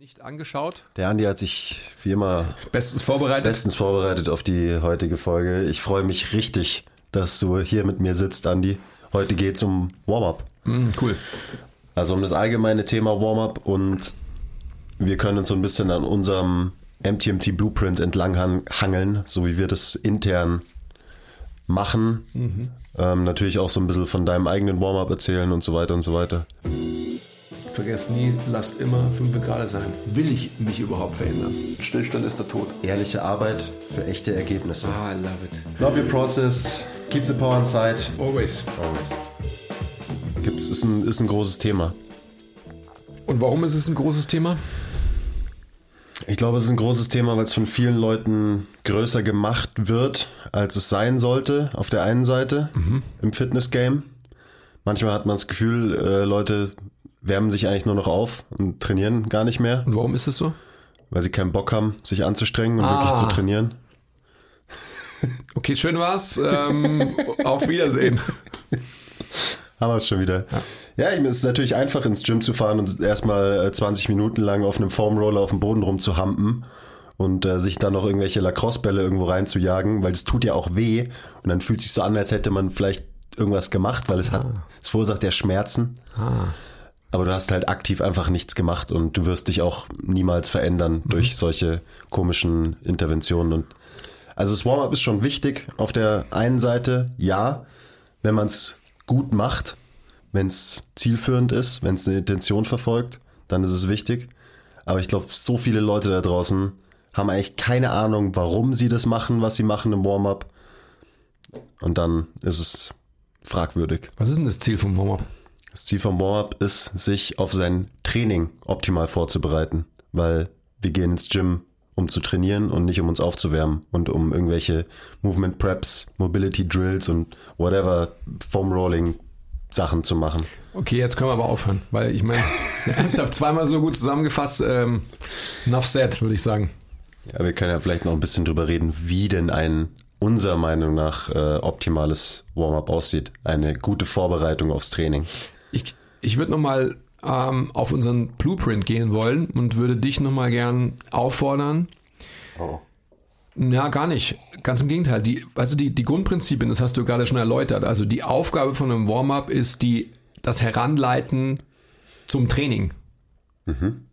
Nicht angeschaut. Der Andi hat sich wie immer bestens vorbereitet. Bestens vorbereitet auf die heutige Folge. Ich freue mich richtig, dass du hier mit mir sitzt, Andi. Heute geht es um Warm-up. Mm, cool. Also um das allgemeine Thema Warm-up und wir können uns so ein bisschen an unserem MTMT Blueprint entlang hangeln, so wie wir das intern machen. Mhm. Ähm, natürlich auch so ein bisschen von deinem eigenen Warm-up erzählen und so weiter und so weiter vergesst nie, lasst immer 5 Grad sein. Will ich mich überhaupt verändern? Stillstand ist der Tod. Ehrliche Arbeit für echte Ergebnisse. Ah, I love it. Love your process. Keep the power inside. Always. Always. Gibt's, ist, ein, ist ein großes Thema. Und warum ist es ein großes Thema? Ich glaube, es ist ein großes Thema, weil es von vielen Leuten größer gemacht wird, als es sein sollte, auf der einen Seite mhm. im Fitness-Game. Manchmal hat man das Gefühl, äh, Leute wärmen sich eigentlich nur noch auf und trainieren gar nicht mehr. Und warum ist das so? Weil sie keinen Bock haben, sich anzustrengen und ah. wirklich zu trainieren. Okay, schön war's. Ähm, auf Wiedersehen. Haben wir es schon wieder. Ja, ja es ist natürlich einfach ins Gym zu fahren und erstmal 20 äh, Minuten lang auf einem Foamroller auf dem Boden rumzuhampen und äh, sich dann noch irgendwelche Lacrosse-Bälle irgendwo reinzujagen, weil es tut ja auch weh und dann fühlt es sich so an, als hätte man vielleicht irgendwas gemacht, weil es ah. hat, es verursacht ja Schmerzen. Ah. Aber du hast halt aktiv einfach nichts gemacht und du wirst dich auch niemals verändern mhm. durch solche komischen Interventionen. Und also das Warm-up ist schon wichtig. Auf der einen Seite, ja, wenn man es gut macht, wenn es zielführend ist, wenn es eine Intention verfolgt, dann ist es wichtig. Aber ich glaube, so viele Leute da draußen haben eigentlich keine Ahnung, warum sie das machen, was sie machen im Warm-up. Und dann ist es fragwürdig. Was ist denn das Ziel vom Warm-up? Das Ziel vom Warm-up ist, sich auf sein Training optimal vorzubereiten, weil wir gehen ins Gym, um zu trainieren und nicht um uns aufzuwärmen und um irgendwelche Movement Preps, Mobility Drills und whatever Foam Rolling Sachen zu machen. Okay, jetzt können wir aber aufhören, weil ich meine, ernsthaft zweimal so gut zusammengefasst, ähm, enough said, würde ich sagen. Ja, wir können ja vielleicht noch ein bisschen drüber reden, wie denn ein unserer Meinung nach äh, optimales Warm-up aussieht. Eine gute Vorbereitung aufs Training. Ich, ich würde nochmal ähm, auf unseren Blueprint gehen wollen und würde dich nochmal gern auffordern. Oh. Ja, gar nicht. Ganz im Gegenteil. Die, also die, die Grundprinzipien, das hast du gerade schon erläutert. Also die Aufgabe von einem Warm-up ist die, das Heranleiten zum Training. Mhm.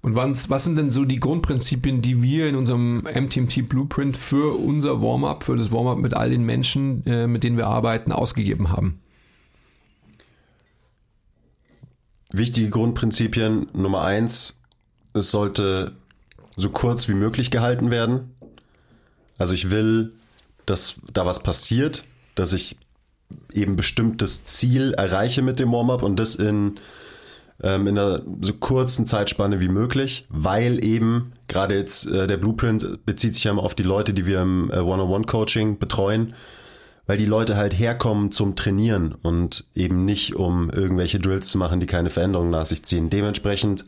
Und was, was sind denn so die Grundprinzipien, die wir in unserem MTMT Blueprint für unser Warm-up, für das Warm-up mit all den Menschen, äh, mit denen wir arbeiten, ausgegeben haben? Wichtige Grundprinzipien Nummer eins, es sollte so kurz wie möglich gehalten werden. Also ich will, dass da was passiert, dass ich eben bestimmtes Ziel erreiche mit dem Warm-up und das in, ähm, in einer so kurzen Zeitspanne wie möglich, weil eben gerade jetzt äh, der Blueprint bezieht sich ja immer auf die Leute, die wir im äh, One-on-One-Coaching betreuen weil die Leute halt herkommen zum Trainieren und eben nicht, um irgendwelche Drills zu machen, die keine Veränderungen nach sich ziehen. Dementsprechend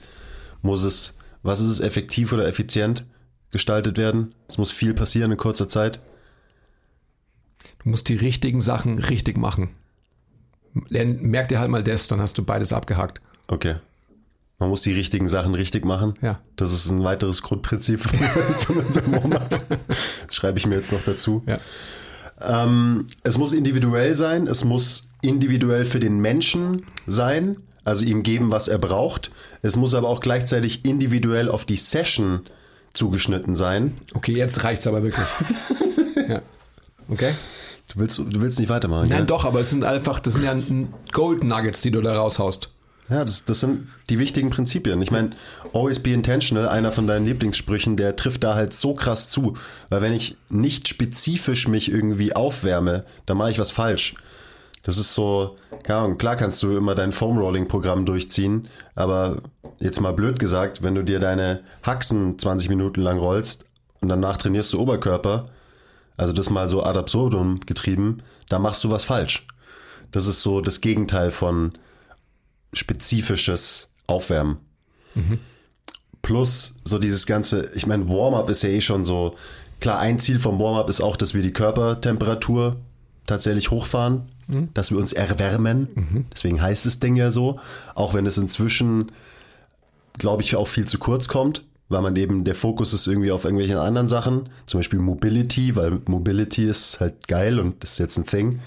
muss es, was ist es, effektiv oder effizient gestaltet werden? Es muss viel passieren in kurzer Zeit. Du musst die richtigen Sachen richtig machen. Merk dir halt mal das, dann hast du beides abgehakt. Okay. Man muss die richtigen Sachen richtig machen. Ja. Das ist ein weiteres Grundprinzip von unserem Warm-up. Das schreibe ich mir jetzt noch dazu. Ja. Ähm, es muss individuell sein, es muss individuell für den Menschen sein, also ihm geben, was er braucht. Es muss aber auch gleichzeitig individuell auf die Session zugeschnitten sein. Okay, jetzt reicht's aber wirklich. ja. Okay. Du willst, du willst nicht weitermachen. Nein, ja? doch, aber es sind einfach, das sind ja Gold Nuggets, die du da raushaust. Ja, das, das sind die wichtigen Prinzipien. Ich meine, always be intentional, einer von deinen Lieblingssprüchen, der trifft da halt so krass zu. Weil wenn ich nicht spezifisch mich irgendwie aufwärme, dann mache ich was falsch. Das ist so, keine Ahnung, klar kannst du immer dein Foam Rolling Programm durchziehen, aber jetzt mal blöd gesagt, wenn du dir deine Haxen 20 Minuten lang rollst und danach trainierst du Oberkörper, also das mal so ad absurdum getrieben, da machst du was falsch. Das ist so das Gegenteil von spezifisches Aufwärmen. Mhm. Plus so dieses ganze, ich meine, Warm-up ist ja eh schon so, klar, ein Ziel vom Warm-up ist auch, dass wir die Körpertemperatur tatsächlich hochfahren, mhm. dass wir uns erwärmen. Mhm. Deswegen heißt das Ding ja so, auch wenn es inzwischen glaube ich, auch viel zu kurz kommt, weil man eben, der Fokus ist irgendwie auf irgendwelchen anderen Sachen, zum Beispiel Mobility, weil Mobility ist halt geil und ist jetzt ein Thing.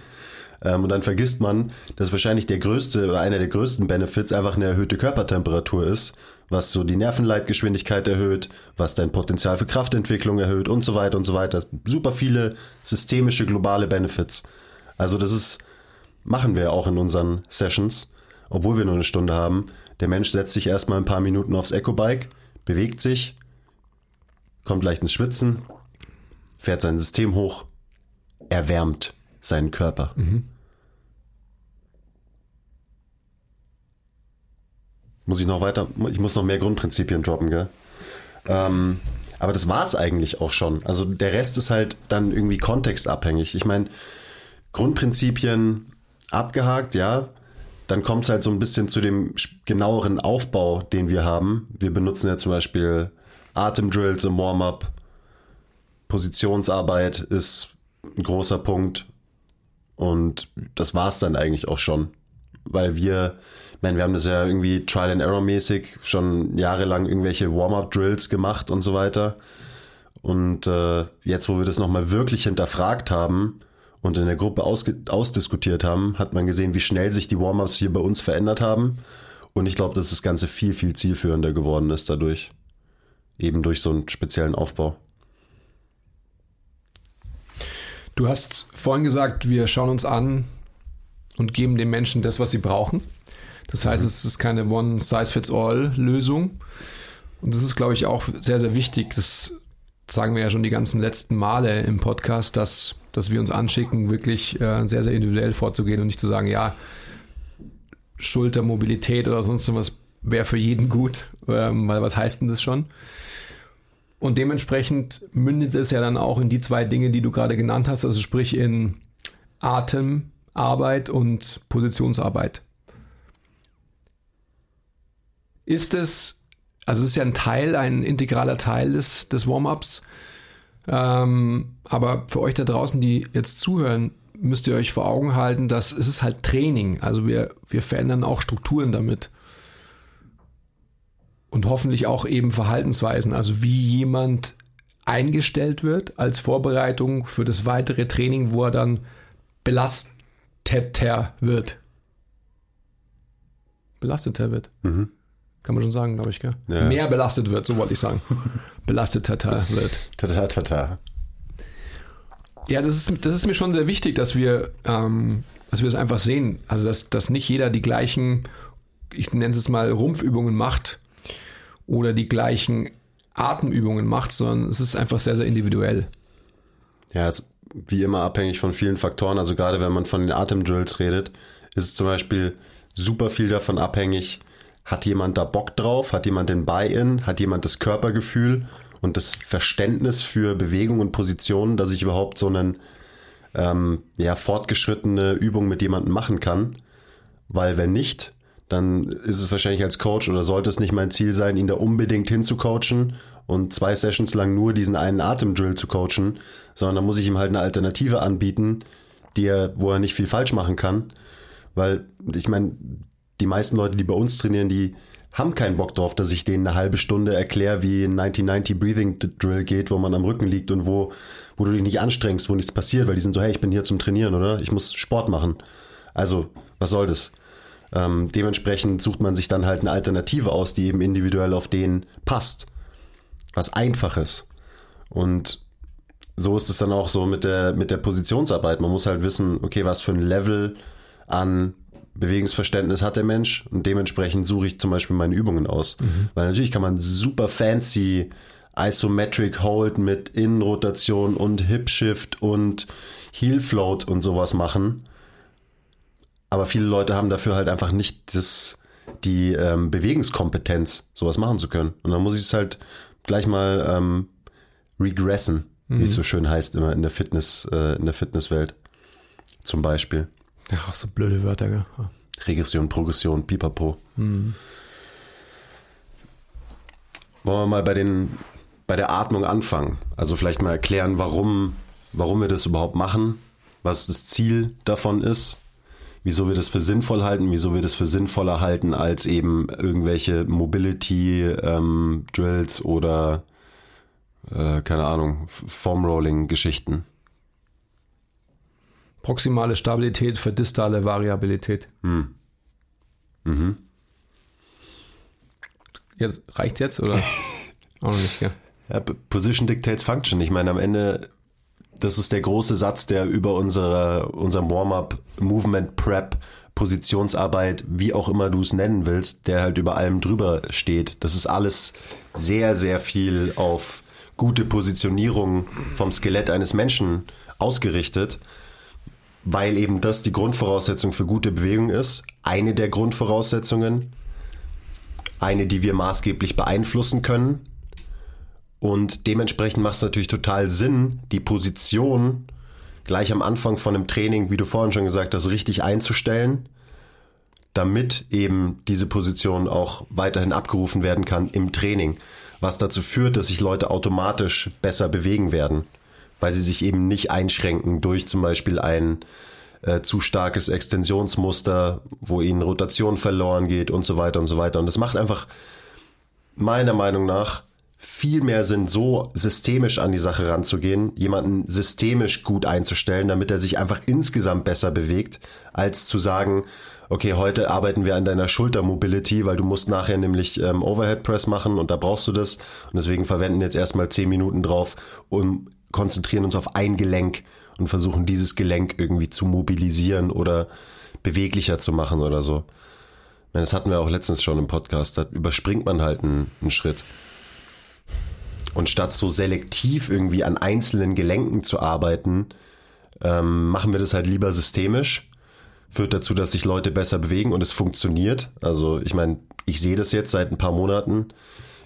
Ähm, und dann vergisst man, dass wahrscheinlich der größte oder einer der größten Benefits einfach eine erhöhte Körpertemperatur ist, was so die Nervenleitgeschwindigkeit erhöht, was dein Potenzial für Kraftentwicklung erhöht und so weiter und so weiter. Super viele systemische globale Benefits. Also das ist, machen wir auch in unseren Sessions, obwohl wir nur eine Stunde haben. Der Mensch setzt sich erstmal ein paar Minuten aufs Eco-Bike, bewegt sich, kommt leicht ins Schwitzen, fährt sein System hoch, erwärmt seinen Körper. Mhm. Muss ich noch weiter, ich muss noch mehr Grundprinzipien droppen, gell? Ähm, aber das war es eigentlich auch schon. Also der Rest ist halt dann irgendwie kontextabhängig. Ich meine, Grundprinzipien abgehakt, ja. Dann kommt es halt so ein bisschen zu dem genaueren Aufbau, den wir haben. Wir benutzen ja zum Beispiel Atemdrills im Warm-up. Positionsarbeit ist ein großer Punkt. Und das war es dann eigentlich auch schon. Weil wir, meine, wir haben das ja irgendwie Trial and Error mäßig schon jahrelang irgendwelche Warm-up-Drills gemacht und so weiter. Und äh, jetzt, wo wir das nochmal wirklich hinterfragt haben und in der Gruppe ausdiskutiert haben, hat man gesehen, wie schnell sich die Warm-ups hier bei uns verändert haben. Und ich glaube, dass das Ganze viel, viel zielführender geworden ist dadurch. Eben durch so einen speziellen Aufbau. Du hast vorhin gesagt, wir schauen uns an und geben den Menschen das, was sie brauchen. Das heißt, mhm. es ist keine One-Size-Fits-All-Lösung. Und das ist, glaube ich, auch sehr, sehr wichtig. Das sagen wir ja schon die ganzen letzten Male im Podcast, dass, dass wir uns anschicken, wirklich äh, sehr, sehr individuell vorzugehen und nicht zu sagen, ja, Schultermobilität oder sonst was wäre für jeden gut, ähm, weil was heißt denn das schon? Und dementsprechend mündet es ja dann auch in die zwei Dinge, die du gerade genannt hast, also sprich in Atemarbeit und Positionsarbeit. Ist es, also es ist ja ein Teil, ein integraler Teil des, des Warm-ups, ähm, aber für euch da draußen, die jetzt zuhören, müsst ihr euch vor Augen halten, dass es ist halt Training. Also wir, wir verändern auch Strukturen damit und hoffentlich auch eben Verhaltensweisen, also wie jemand eingestellt wird als Vorbereitung für das weitere Training, wo er dann belasteter wird. Belasteter wird. Mhm. Kann man schon sagen, glaube ich, gell? Ja. Mehr belastet wird, so wollte ich sagen. Belasteter wird. Tata, tata. Ja, das ist, das ist mir schon sehr wichtig, dass wir, ähm, dass wir es einfach sehen. Also, dass, dass nicht jeder die gleichen, ich nenne es mal, Rumpfübungen macht, oder die gleichen Atemübungen macht, sondern es ist einfach sehr, sehr individuell. Ja, es ist wie immer abhängig von vielen Faktoren. Also gerade wenn man von den Atemdrills redet, ist es zum Beispiel super viel davon abhängig, hat jemand da Bock drauf, hat jemand den Buy-in, hat jemand das Körpergefühl und das Verständnis für Bewegung und Positionen, dass ich überhaupt so eine ähm, ja, fortgeschrittene Übung mit jemandem machen kann. Weil wenn nicht, dann ist es wahrscheinlich als Coach oder sollte es nicht mein Ziel sein, ihn da unbedingt hinzucoachen und zwei Sessions lang nur diesen einen Atemdrill zu coachen, sondern da muss ich ihm halt eine Alternative anbieten, die er, wo er nicht viel falsch machen kann. Weil ich meine, die meisten Leute, die bei uns trainieren, die haben keinen Bock drauf, dass ich denen eine halbe Stunde erkläre, wie ein 1990 Breathing Drill geht, wo man am Rücken liegt und wo, wo du dich nicht anstrengst, wo nichts passiert, weil die sind so, hey, ich bin hier zum Trainieren, oder? Ich muss Sport machen. Also, was soll das? Ähm, dementsprechend sucht man sich dann halt eine Alternative aus, die eben individuell auf den passt. Was einfaches. Und so ist es dann auch so mit der, mit der Positionsarbeit. Man muss halt wissen, okay, was für ein Level an Bewegungsverständnis hat der Mensch und dementsprechend suche ich zum Beispiel meine Übungen aus. Mhm. Weil natürlich kann man super fancy Isometric Hold mit Innenrotation und Hip Shift und Heel Float und sowas machen. Aber viele Leute haben dafür halt einfach nicht das, die ähm, Bewegungskompetenz, sowas machen zu können. Und dann muss ich es halt gleich mal ähm, regressen, mhm. wie es mhm. so schön heißt immer in der Fitness, äh, in der Fitnesswelt. Zum Beispiel. Ach, so blöde Wörter, gell? Regression, Progression, pipapo. Mhm. Wollen wir mal bei den bei der Atmung anfangen? Also vielleicht mal erklären, warum, warum wir das überhaupt machen, was das Ziel davon ist wieso wir das für sinnvoll halten, wieso wir das für sinnvoller halten als eben irgendwelche Mobility-Drills ähm, oder äh, keine Ahnung, Foam-Rolling-Geschichten. Proximale Stabilität für distale Variabilität. Hm. Mhm. Jetzt, reicht jetzt oder? Auch noch nicht, ja. ja. Position dictates function. Ich meine, am Ende, das ist der große Satz, der über unsere, unserem Warm-up, Movement Prep, Positionsarbeit, wie auch immer du es nennen willst, der halt über allem drüber steht. Das ist alles sehr, sehr viel auf gute Positionierung vom Skelett eines Menschen ausgerichtet, weil eben das die Grundvoraussetzung für gute Bewegung ist. Eine der Grundvoraussetzungen, eine, die wir maßgeblich beeinflussen können. Und dementsprechend macht es natürlich total Sinn, die Position gleich am Anfang von einem Training, wie du vorhin schon gesagt hast, richtig einzustellen, damit eben diese Position auch weiterhin abgerufen werden kann im Training was dazu führt, dass sich Leute automatisch besser bewegen werden, weil sie sich eben nicht einschränken durch zum Beispiel ein äh, zu starkes Extensionsmuster, wo ihnen Rotation verloren geht und so weiter und so weiter. Und das macht einfach meiner Meinung nach viel mehr Sinn, so systemisch an die Sache ranzugehen, jemanden systemisch gut einzustellen, damit er sich einfach insgesamt besser bewegt, als zu sagen, okay, heute arbeiten wir an deiner Schultermobility, weil du musst nachher nämlich ähm, Overhead Press machen und da brauchst du das. Und deswegen verwenden jetzt erstmal zehn Minuten drauf und konzentrieren uns auf ein Gelenk und versuchen dieses Gelenk irgendwie zu mobilisieren oder beweglicher zu machen oder so. Das hatten wir auch letztens schon im Podcast. Da überspringt man halt einen, einen Schritt. Und statt so selektiv irgendwie an einzelnen Gelenken zu arbeiten, ähm, machen wir das halt lieber systemisch führt dazu, dass sich Leute besser bewegen und es funktioniert. Also ich meine, ich sehe das jetzt seit ein paar Monaten,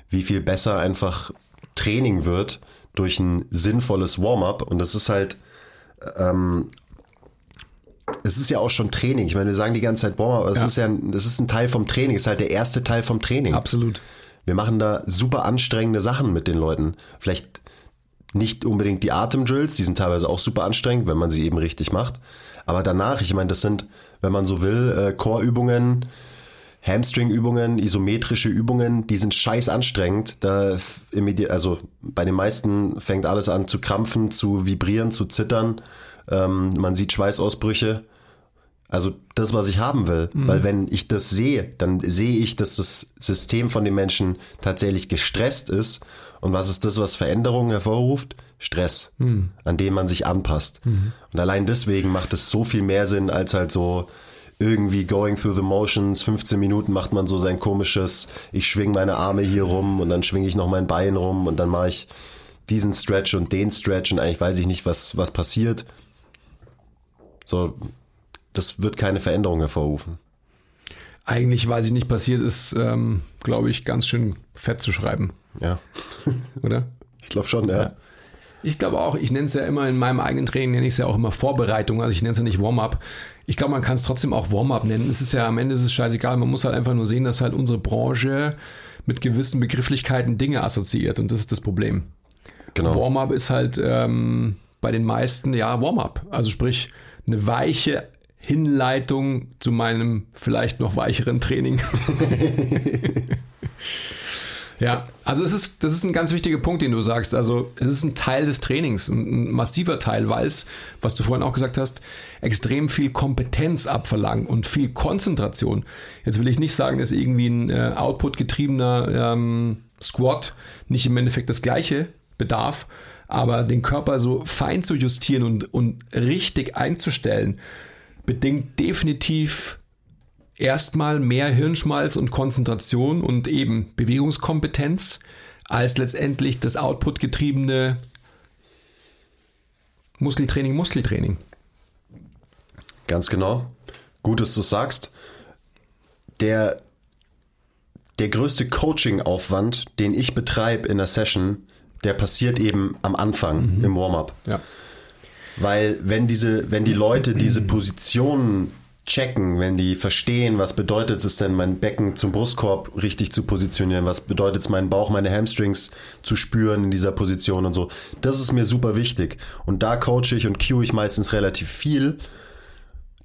wie viel besser einfach Training wird durch ein sinnvolles Warm-up. Und das ist halt, ähm, es ist ja auch schon Training. Ich meine, wir sagen die ganze Zeit Warm-up, aber es ja. ist ja, das ist ein Teil vom Training. Es ist halt der erste Teil vom Training. Absolut. Wir machen da super anstrengende Sachen mit den Leuten. Vielleicht nicht unbedingt die Atemdrills, die sind teilweise auch super anstrengend, wenn man sie eben richtig macht. Aber danach, ich meine, das sind, wenn man so will, äh, Core-Übungen, Hamstring-Übungen, isometrische Übungen, die sind scheiß anstrengend. Da also bei den meisten fängt alles an zu krampfen, zu vibrieren, zu zittern. Ähm, man sieht Schweißausbrüche. Also das, was ich haben will. Mhm. Weil wenn ich das sehe, dann sehe ich, dass das System von den Menschen tatsächlich gestresst ist. Und was ist das, was Veränderungen hervorruft? Stress, mhm. an den man sich anpasst. Mhm. Und allein deswegen macht es so viel mehr Sinn, als halt so irgendwie going through the motions. 15 Minuten macht man so sein komisches, ich schwing meine Arme hier rum und dann schwinge ich noch mein Bein rum und dann mache ich diesen Stretch und den Stretch und eigentlich weiß ich nicht, was, was passiert. So, das wird keine Veränderung hervorrufen. Eigentlich, weil sie nicht passiert ist, ähm, glaube ich, ganz schön fett zu schreiben. Ja. Oder? Ich glaube schon, ja. ja. Ich glaube auch, ich nenne es ja immer in meinem eigenen Training, nenne ich es ja auch immer Vorbereitung. Also ich nenne es ja nicht Warm-up. Ich glaube, man kann es trotzdem auch Warm-up nennen. Es ist ja am Ende ist es scheißegal. Man muss halt einfach nur sehen, dass halt unsere Branche mit gewissen Begrifflichkeiten Dinge assoziiert. Und das ist das Problem. Genau. Warm-up ist halt ähm, bei den meisten ja Warm-up. Also sprich, eine weiche Hinleitung zu meinem vielleicht noch weicheren Training. Ja, also es ist, das ist ein ganz wichtiger Punkt, den du sagst. Also es ist ein Teil des Trainings, ein, massiver Teil, weil es, was du vorhin auch gesagt hast, extrem viel Kompetenz abverlangt und viel Konzentration. Jetzt will ich nicht sagen, dass irgendwie ein äh, Output-getriebener ähm, Squat nicht im Endeffekt das gleiche bedarf, aber den Körper so fein zu justieren und, und richtig einzustellen, bedingt definitiv erstmal mehr Hirnschmalz und Konzentration und eben Bewegungskompetenz als letztendlich das outputgetriebene Muskeltraining, Muskeltraining. Ganz genau. Gut, dass du sagst. Der, der größte Coaching-Aufwand, den ich betreibe in der Session, der passiert eben am Anfang mhm. im Warm-up. Ja. Weil wenn diese, wenn die Leute diese Positionen checken, wenn die verstehen, was bedeutet es denn, mein Becken zum Brustkorb richtig zu positionieren, was bedeutet es, meinen Bauch, meine Hamstrings zu spüren in dieser Position und so. Das ist mir super wichtig. Und da coache ich und cue ich meistens relativ viel,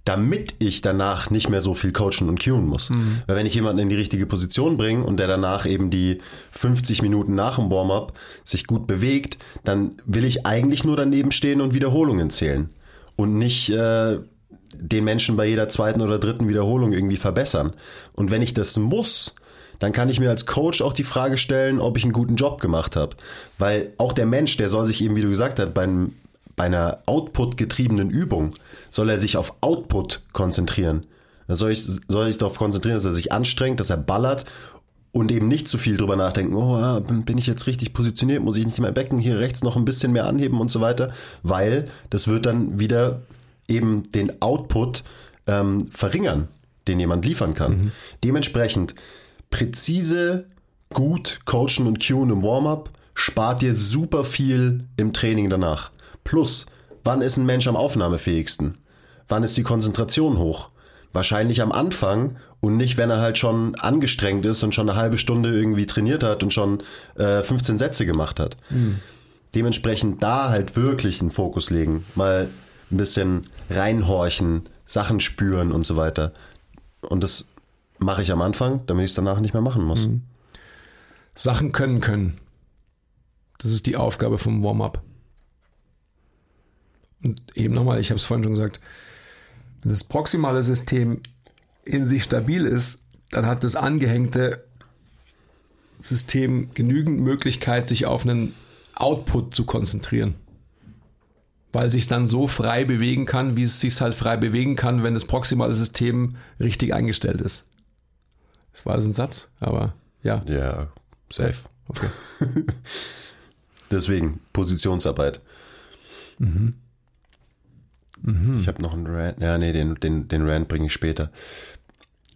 damit ich danach nicht mehr so viel coachen und cueen muss. Mhm. Weil wenn ich jemanden in die richtige Position bringe und der danach eben die 50 Minuten nach dem Warm-up sich gut bewegt, dann will ich eigentlich nur daneben stehen und Wiederholungen zählen und nicht äh, den Menschen bei jeder zweiten oder dritten Wiederholung irgendwie verbessern. Und wenn ich das muss, dann kann ich mir als Coach auch die Frage stellen, ob ich einen guten Job gemacht habe. Weil auch der Mensch, der soll sich eben, wie du gesagt hast, beim, bei einer Output-getriebenen Übung, soll er sich auf Output konzentrieren. Da soll ich, soll ich darauf konzentrieren, dass er sich anstrengt, dass er ballert und eben nicht zu viel drüber nachdenken, oh, bin ich jetzt richtig positioniert, muss ich nicht mein Becken hier rechts noch ein bisschen mehr anheben und so weiter, weil das wird dann wieder eben den Output ähm, verringern, den jemand liefern kann. Mhm. Dementsprechend präzise, gut coachen und cueen im Warm-up spart dir super viel im Training danach. Plus, wann ist ein Mensch am aufnahmefähigsten? Wann ist die Konzentration hoch? Wahrscheinlich am Anfang und nicht, wenn er halt schon angestrengt ist und schon eine halbe Stunde irgendwie trainiert hat und schon äh, 15 Sätze gemacht hat. Mhm. Dementsprechend da halt wirklich einen Fokus legen. Mal ein bisschen reinhorchen, Sachen spüren und so weiter. Und das mache ich am Anfang, damit ich es danach nicht mehr machen muss. Mhm. Sachen können können. Das ist die Aufgabe vom Warm-up. Und eben nochmal, ich habe es vorhin schon gesagt, wenn das proximale System in sich stabil ist, dann hat das angehängte System genügend Möglichkeit, sich auf einen Output zu konzentrieren. Weil sich dann so frei bewegen kann, wie es sich halt frei bewegen kann, wenn das proximale System richtig eingestellt ist. Das war das ein Satz, aber ja. Ja, safe. Okay. Deswegen Positionsarbeit. Mhm. Mhm. Ich habe noch einen Rant. Ja, nee, den, den, den Rant bringe ich später.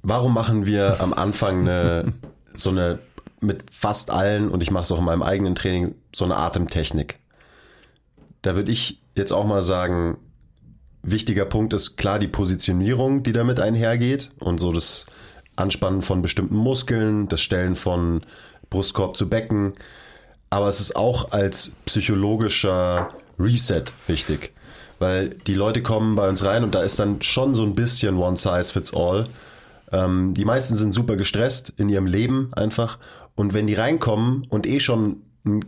Warum machen wir am Anfang eine, so eine mit fast allen, und ich mache es auch in meinem eigenen Training, so eine Atemtechnik? Da würde ich jetzt auch mal sagen, wichtiger Punkt ist klar die Positionierung, die damit einhergeht und so das Anspannen von bestimmten Muskeln, das Stellen von Brustkorb zu Becken. Aber es ist auch als psychologischer Reset wichtig, weil die Leute kommen bei uns rein und da ist dann schon so ein bisschen One Size Fits All. Ähm, die meisten sind super gestresst in ihrem Leben einfach. Und wenn die reinkommen und eh schon einen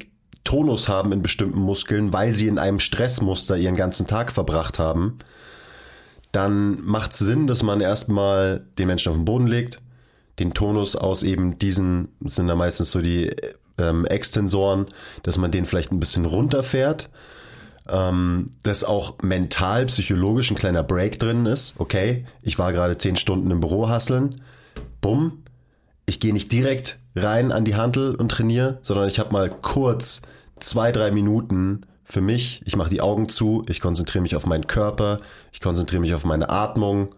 Tonus haben in bestimmten Muskeln, weil sie in einem Stressmuster ihren ganzen Tag verbracht haben, dann macht es Sinn, dass man erstmal den Menschen auf den Boden legt, den Tonus aus eben diesen, das sind da meistens so die ähm, Extensoren, dass man den vielleicht ein bisschen runterfährt, ähm, dass auch mental, psychologisch ein kleiner Break drin ist. Okay, ich war gerade zehn Stunden im Büro hasseln, bumm, ich gehe nicht direkt rein an die Handel und trainiere, sondern ich habe mal kurz zwei, drei Minuten für mich. Ich mache die Augen zu, ich konzentriere mich auf meinen Körper, ich konzentriere mich auf meine Atmung.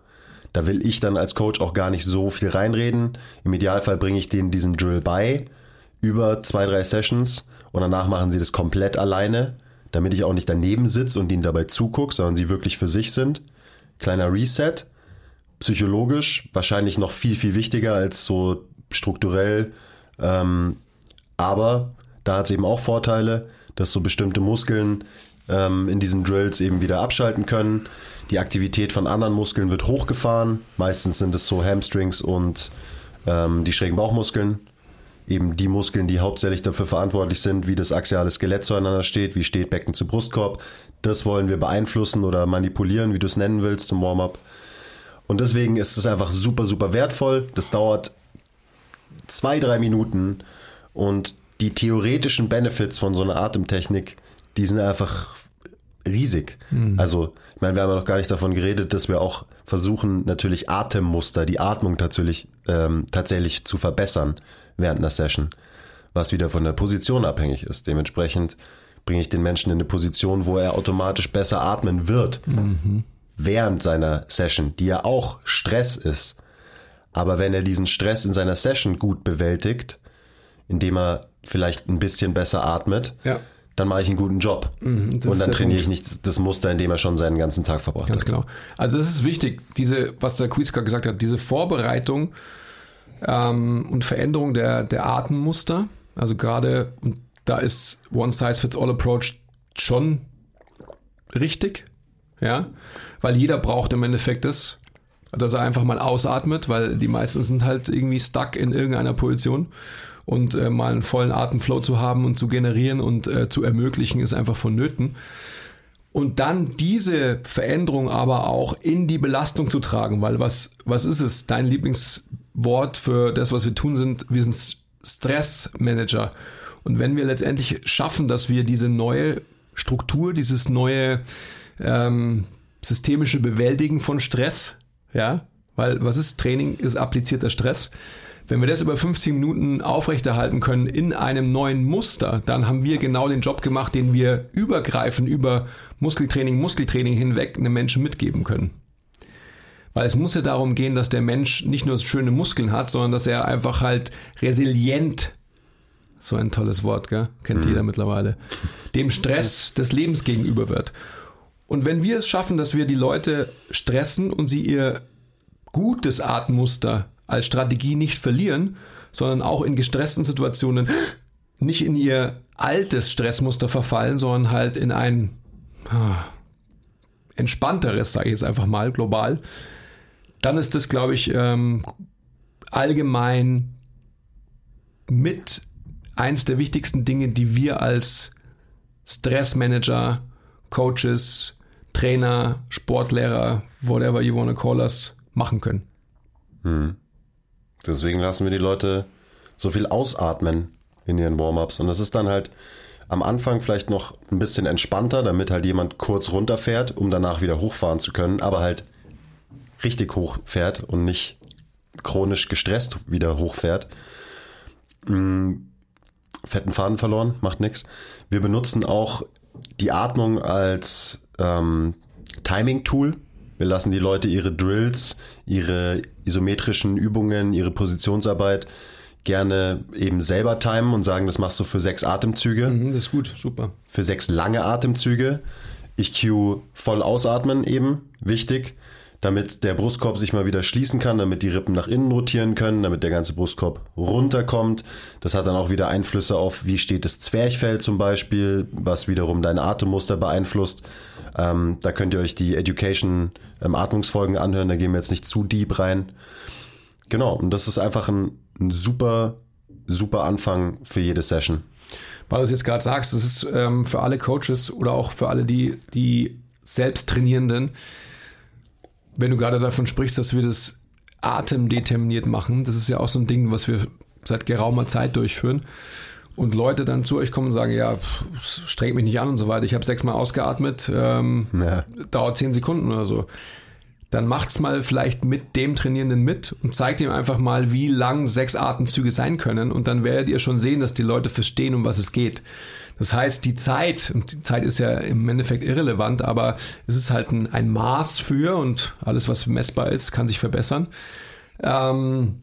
Da will ich dann als Coach auch gar nicht so viel reinreden. Im Idealfall bringe ich denen diesen Drill bei über zwei, drei Sessions und danach machen sie das komplett alleine, damit ich auch nicht daneben sitze und ihnen dabei zugucke, sondern sie wirklich für sich sind. Kleiner Reset. Psychologisch wahrscheinlich noch viel, viel wichtiger als so strukturell. Ähm, aber da hat es eben auch Vorteile dass so bestimmte Muskeln ähm, in diesen Drills eben wieder abschalten können. Die Aktivität von anderen Muskeln wird hochgefahren. Meistens sind es so Hamstrings und ähm, die schrägen Bauchmuskeln. Eben die Muskeln, die hauptsächlich dafür verantwortlich sind, wie das axiale Skelett zueinander steht, wie steht Becken zu Brustkorb. Das wollen wir beeinflussen oder manipulieren, wie du es nennen willst, zum Warm-up. Und deswegen ist es einfach super, super wertvoll. Das dauert zwei, drei Minuten und die theoretischen Benefits von so einer Atemtechnik, die sind einfach riesig. Mhm. Also, ich meine, wir haben ja noch gar nicht davon geredet, dass wir auch versuchen, natürlich Atemmuster, die Atmung tatsächlich, ähm, tatsächlich zu verbessern während einer Session, was wieder von der Position abhängig ist. Dementsprechend bringe ich den Menschen in eine Position, wo er automatisch besser atmen wird mhm. während seiner Session, die ja auch Stress ist. Aber wenn er diesen Stress in seiner Session gut bewältigt, indem er vielleicht ein bisschen besser atmet, ja. dann mache ich einen guten Job. Mhm, und dann trainiere Punkt. ich nicht das Muster, in dem er schon seinen ganzen Tag verbracht Ganz hat. Ganz genau. Also das ist wichtig, diese, was der Quiz gesagt hat, diese Vorbereitung ähm, und Veränderung der, der Atemmuster. Also gerade, da ist One Size Fits All Approach schon richtig. ja, weil jeder braucht im Endeffekt das, dass er einfach mal ausatmet, weil die meisten sind halt irgendwie stuck in irgendeiner Position und äh, mal einen vollen Atemflow zu haben und zu generieren und äh, zu ermöglichen ist einfach vonnöten. Und dann diese Veränderung aber auch in die Belastung zu tragen, weil was, was ist es? Dein Lieblingswort für das, was wir tun, sind, wir sind Stressmanager. Und wenn wir letztendlich schaffen, dass wir diese neue Struktur, dieses neue ähm, systemische Bewältigen von Stress, ja, weil was ist Training, ist applizierter Stress. Wenn wir das über 15 Minuten aufrechterhalten können in einem neuen Muster, dann haben wir genau den Job gemacht, den wir übergreifend über Muskeltraining, Muskeltraining hinweg einem Menschen mitgeben können. Weil es muss ja darum gehen, dass der Mensch nicht nur schöne Muskeln hat, sondern dass er einfach halt resilient, so ein tolles Wort, gell? kennt mhm. jeder mittlerweile, dem Stress des Lebens gegenüber wird. Und wenn wir es schaffen, dass wir die Leute stressen und sie ihr gutes Artmuster als Strategie nicht verlieren, sondern auch in gestressten Situationen nicht in ihr altes Stressmuster verfallen, sondern halt in ein ah, entspannteres, sage ich jetzt einfach mal, global, dann ist das, glaube ich, ähm, allgemein mit eins der wichtigsten Dinge, die wir als Stressmanager, Coaches, Trainer, Sportlehrer, whatever you want to call us, machen können. Hm. Deswegen lassen wir die Leute so viel ausatmen in ihren Warm-ups. Und das ist dann halt am Anfang vielleicht noch ein bisschen entspannter, damit halt jemand kurz runterfährt, um danach wieder hochfahren zu können, aber halt richtig hochfährt und nicht chronisch gestresst wieder hochfährt. Hm, fetten Faden verloren, macht nichts. Wir benutzen auch die Atmung als ähm, Timing-Tool. Wir lassen die Leute ihre Drills, ihre isometrischen Übungen, ihre Positionsarbeit gerne eben selber timen und sagen, das machst du für sechs Atemzüge. Mhm, das ist gut, super. Für sechs lange Atemzüge. Ich cue voll ausatmen eben, wichtig, damit der Brustkorb sich mal wieder schließen kann, damit die Rippen nach innen rotieren können, damit der ganze Brustkorb runterkommt. Das hat dann auch wieder Einflüsse auf, wie steht das Zwerchfell zum Beispiel, was wiederum dein Atemmuster beeinflusst. Ähm, da könnt ihr euch die Education ähm, Atmungsfolgen anhören, da gehen wir jetzt nicht zu deep rein. Genau, und das ist einfach ein, ein super, super Anfang für jede Session. Weil du es jetzt gerade sagst, das ist ähm, für alle Coaches oder auch für alle, die, die selbst Trainierenden, wenn du gerade davon sprichst, dass wir das atemdeterminiert machen, das ist ja auch so ein Ding, was wir seit geraumer Zeit durchführen und Leute dann zu euch kommen und sagen, ja, strengt mich nicht an und so weiter, ich habe sechsmal ausgeatmet, ähm, ja. dauert zehn Sekunden oder so. Dann macht's mal vielleicht mit dem Trainierenden mit und zeigt ihm einfach mal, wie lang sechs Atemzüge sein können und dann werdet ihr schon sehen, dass die Leute verstehen, um was es geht. Das heißt, die Zeit, und die Zeit ist ja im Endeffekt irrelevant, aber es ist halt ein, ein Maß für und alles, was messbar ist, kann sich verbessern. Ähm,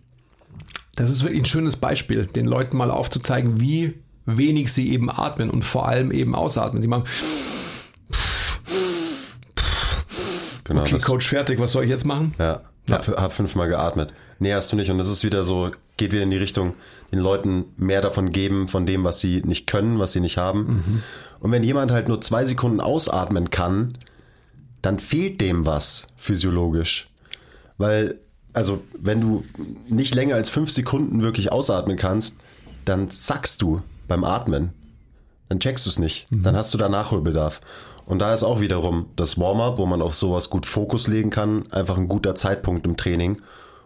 das ist wirklich ein schönes Beispiel, den Leuten mal aufzuzeigen, wie wenig sie eben atmen und vor allem eben ausatmen. Sie machen. Genau, okay, Coach, fertig, was soll ich jetzt machen? Ja, ja. Hab, hab fünfmal geatmet. Nee, hast du nicht. Und das ist wieder so, geht wieder in die Richtung, den Leuten mehr davon geben, von dem, was sie nicht können, was sie nicht haben. Mhm. Und wenn jemand halt nur zwei Sekunden ausatmen kann, dann fehlt dem was physiologisch. Weil also wenn du nicht länger als fünf Sekunden wirklich ausatmen kannst, dann zackst du beim Atmen. Dann checkst du es nicht. Mhm. Dann hast du da Nachholbedarf. Und da ist auch wiederum das Warm-up, wo man auf sowas gut Fokus legen kann, einfach ein guter Zeitpunkt im Training,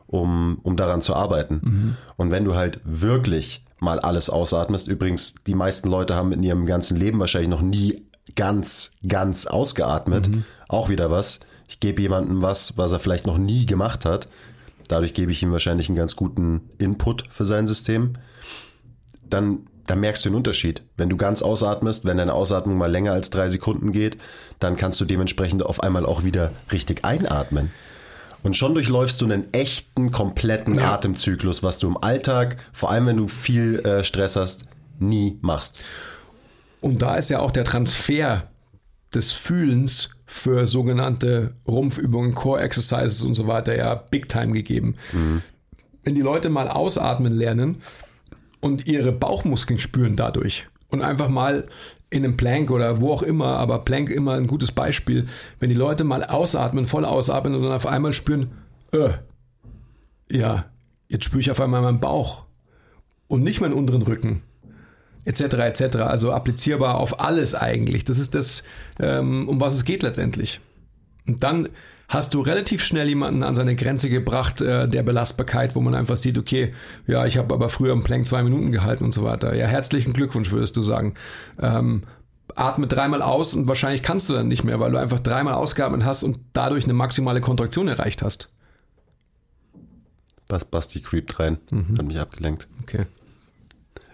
um, um daran zu arbeiten. Mhm. Und wenn du halt wirklich mal alles ausatmest, übrigens, die meisten Leute haben in ihrem ganzen Leben wahrscheinlich noch nie ganz, ganz ausgeatmet, mhm. auch wieder was. Ich gebe jemandem was, was er vielleicht noch nie gemacht hat. Dadurch gebe ich ihm wahrscheinlich einen ganz guten Input für sein System. Dann, dann merkst du den Unterschied. Wenn du ganz ausatmest, wenn deine Ausatmung mal länger als drei Sekunden geht, dann kannst du dementsprechend auf einmal auch wieder richtig einatmen. Und schon durchläufst du einen echten, kompletten ja. Atemzyklus, was du im Alltag, vor allem wenn du viel äh, Stress hast, nie machst. Und da ist ja auch der Transfer des Fühlens für sogenannte Rumpfübungen, Core Exercises und so weiter ja Big Time gegeben. Mhm. Wenn die Leute mal ausatmen lernen und ihre Bauchmuskeln spüren dadurch und einfach mal in einem Plank oder wo auch immer, aber Plank immer ein gutes Beispiel, wenn die Leute mal ausatmen, voll ausatmen und dann auf einmal spüren, äh, ja, jetzt spüre ich auf einmal meinen Bauch und nicht meinen unteren Rücken, etc., etc., also applizierbar auf alles eigentlich. Das ist das, ähm, um was es geht letztendlich. Und dann hast du relativ schnell jemanden an seine Grenze gebracht äh, der Belastbarkeit, wo man einfach sieht, okay, ja, ich habe aber früher im Plank zwei Minuten gehalten und so weiter. Ja, herzlichen Glückwunsch, würdest du sagen. Ähm, atme dreimal aus und wahrscheinlich kannst du dann nicht mehr, weil du einfach dreimal ausgeatmet hast und dadurch eine maximale Kontraktion erreicht hast. Bas Basti creept rein, mhm. hat mich abgelenkt. Okay.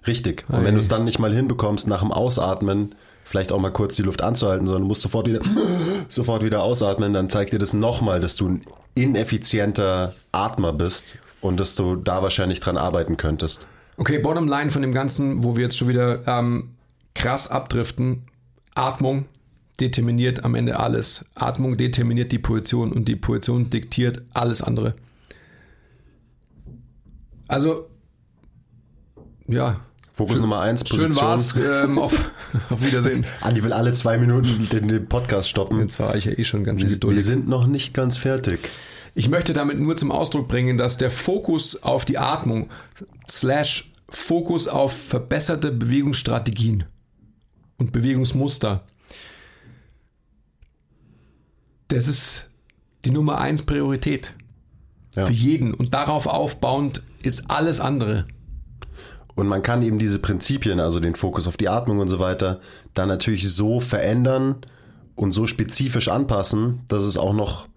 Richtig. Und Ei. wenn du es dann nicht mal hinbekommst, nach dem Ausatmen vielleicht auch mal kurz die Luft anzuhalten, sondern du musst sofort wieder, sofort wieder ausatmen, dann zeigt dir das nochmal, dass du ein ineffizienter Atmer bist und dass du da wahrscheinlich dran arbeiten könntest. Okay, bottom line von dem Ganzen, wo wir jetzt schon wieder ähm, krass abdriften, Atmung determiniert am Ende alles. Atmung determiniert die Position und die Position diktiert alles andere. Also, ja, Fokus schön, Nummer eins, Position. Schön war's. Ähm, auf, auf Wiedersehen. Andi will alle zwei Minuten den, den Podcast stoppen. Jetzt war ich ja eh schon ganz schön geduldig. Wir sind noch nicht ganz fertig. Ich möchte damit nur zum Ausdruck bringen, dass der Fokus auf die Atmung slash Fokus auf verbesserte Bewegungsstrategien und Bewegungsmuster, das ist die Nummer eins Priorität ja. für jeden. Und darauf aufbauend ist alles andere. Und man kann eben diese Prinzipien, also den Fokus auf die Atmung und so weiter, dann natürlich so verändern und so spezifisch anpassen, dass es auch noch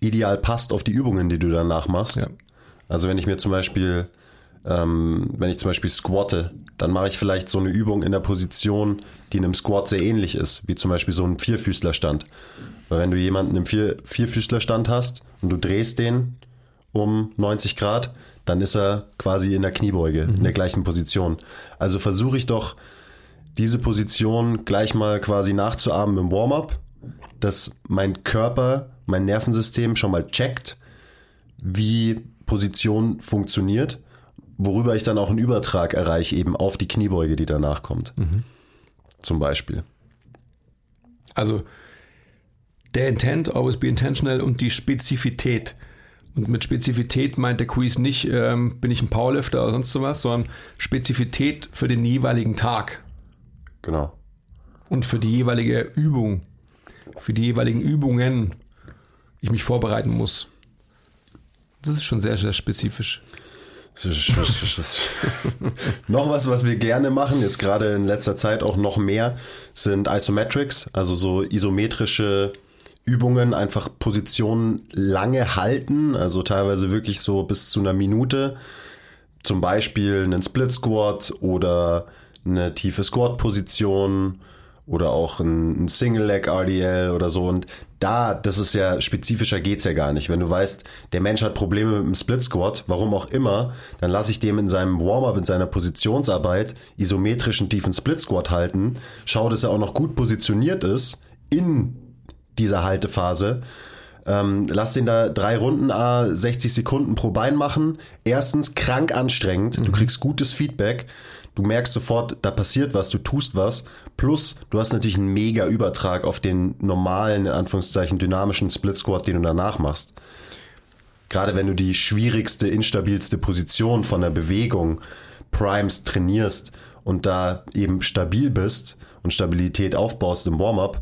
ideal passt auf die Übungen, die du danach machst. Ja. Also wenn ich mir zum Beispiel, ähm, wenn ich zum Beispiel squatte, dann mache ich vielleicht so eine Übung in der Position, die einem Squat sehr ähnlich ist, wie zum Beispiel so ein Vierfüßlerstand. Weil wenn du jemanden im Vier Vierfüßlerstand hast und du drehst den um 90 Grad, dann ist er quasi in der Kniebeuge, mhm. in der gleichen Position. Also versuche ich doch, diese Position gleich mal quasi nachzuahmen im Warm-up, dass mein Körper, mein Nervensystem schon mal checkt, wie Position funktioniert, worüber ich dann auch einen Übertrag erreiche, eben auf die Kniebeuge, die danach kommt. Mhm. Zum Beispiel. Also der Intent, always be intentional und die Spezifität und mit Spezifität meint der Quiz nicht, ähm, bin ich ein Powerlifter oder sonst sowas, sondern Spezifität für den jeweiligen Tag. Genau. Und für die jeweilige Übung, für die jeweiligen Übungen ich mich vorbereiten muss. Das ist schon sehr, sehr spezifisch. noch was, was wir gerne machen, jetzt gerade in letzter Zeit auch noch mehr, sind Isometrics, also so isometrische Übungen einfach Positionen lange halten, also teilweise wirklich so bis zu einer Minute. Zum Beispiel einen Split Squat oder eine tiefe Squat-Position oder auch ein, Single Leg RDL oder so. Und da, das ist ja spezifischer geht's ja gar nicht. Wenn du weißt, der Mensch hat Probleme mit dem Split Squat, warum auch immer, dann lasse ich dem in seinem Warm-up, in seiner Positionsarbeit isometrischen tiefen Split Squat halten, schau, dass er auch noch gut positioniert ist in dieser Haltephase. Ähm, lass den da drei Runden A 60 Sekunden pro Bein machen. Erstens krank anstrengend. Mhm. Du kriegst gutes Feedback. Du merkst sofort, da passiert was, du tust was. Plus, du hast natürlich einen mega Übertrag auf den normalen, in Anführungszeichen, dynamischen Split Squat, den du danach machst. Gerade wenn du die schwierigste, instabilste Position von der Bewegung Primes trainierst und da eben stabil bist und Stabilität aufbaust im Warm-up,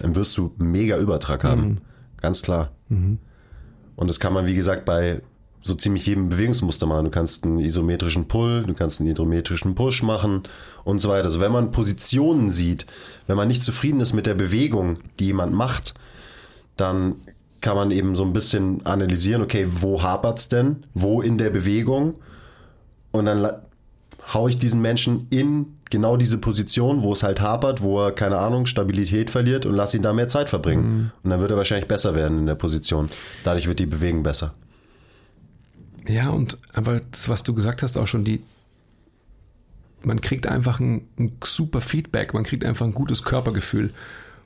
dann wirst du mega Übertrag haben. Mhm. Ganz klar. Mhm. Und das kann man, wie gesagt, bei so ziemlich jedem Bewegungsmuster machen. Du kannst einen isometrischen Pull, du kannst einen isometrischen Push machen und so weiter. Also wenn man Positionen sieht, wenn man nicht zufrieden ist mit der Bewegung, die jemand macht, dann kann man eben so ein bisschen analysieren, okay, wo hapert es denn? Wo in der Bewegung? Und dann haue ich diesen Menschen in genau diese Position, wo es halt hapert, wo er, keine Ahnung, Stabilität verliert und lass ihn da mehr Zeit verbringen. Mhm. Und dann wird er wahrscheinlich besser werden in der Position. Dadurch wird die Bewegung besser. Ja, und einfach das, was du gesagt hast, auch schon die, man kriegt einfach ein, ein super Feedback, man kriegt einfach ein gutes Körpergefühl.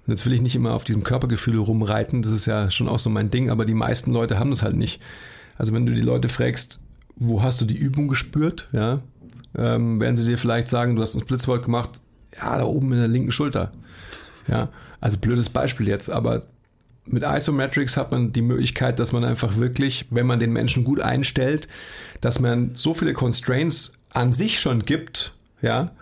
Und jetzt will ich nicht immer auf diesem Körpergefühl rumreiten, das ist ja schon auch so mein Ding, aber die meisten Leute haben das halt nicht. Also wenn du die Leute fragst, wo hast du die Übung gespürt, ja, ähm, werden sie dir vielleicht sagen, du hast einen Splitswalk gemacht, ja, da oben in der linken Schulter. Ja, also blödes Beispiel jetzt, aber mit Isometrics hat man die Möglichkeit, dass man einfach wirklich, wenn man den Menschen gut einstellt, dass man so viele Constraints an sich schon gibt, ja,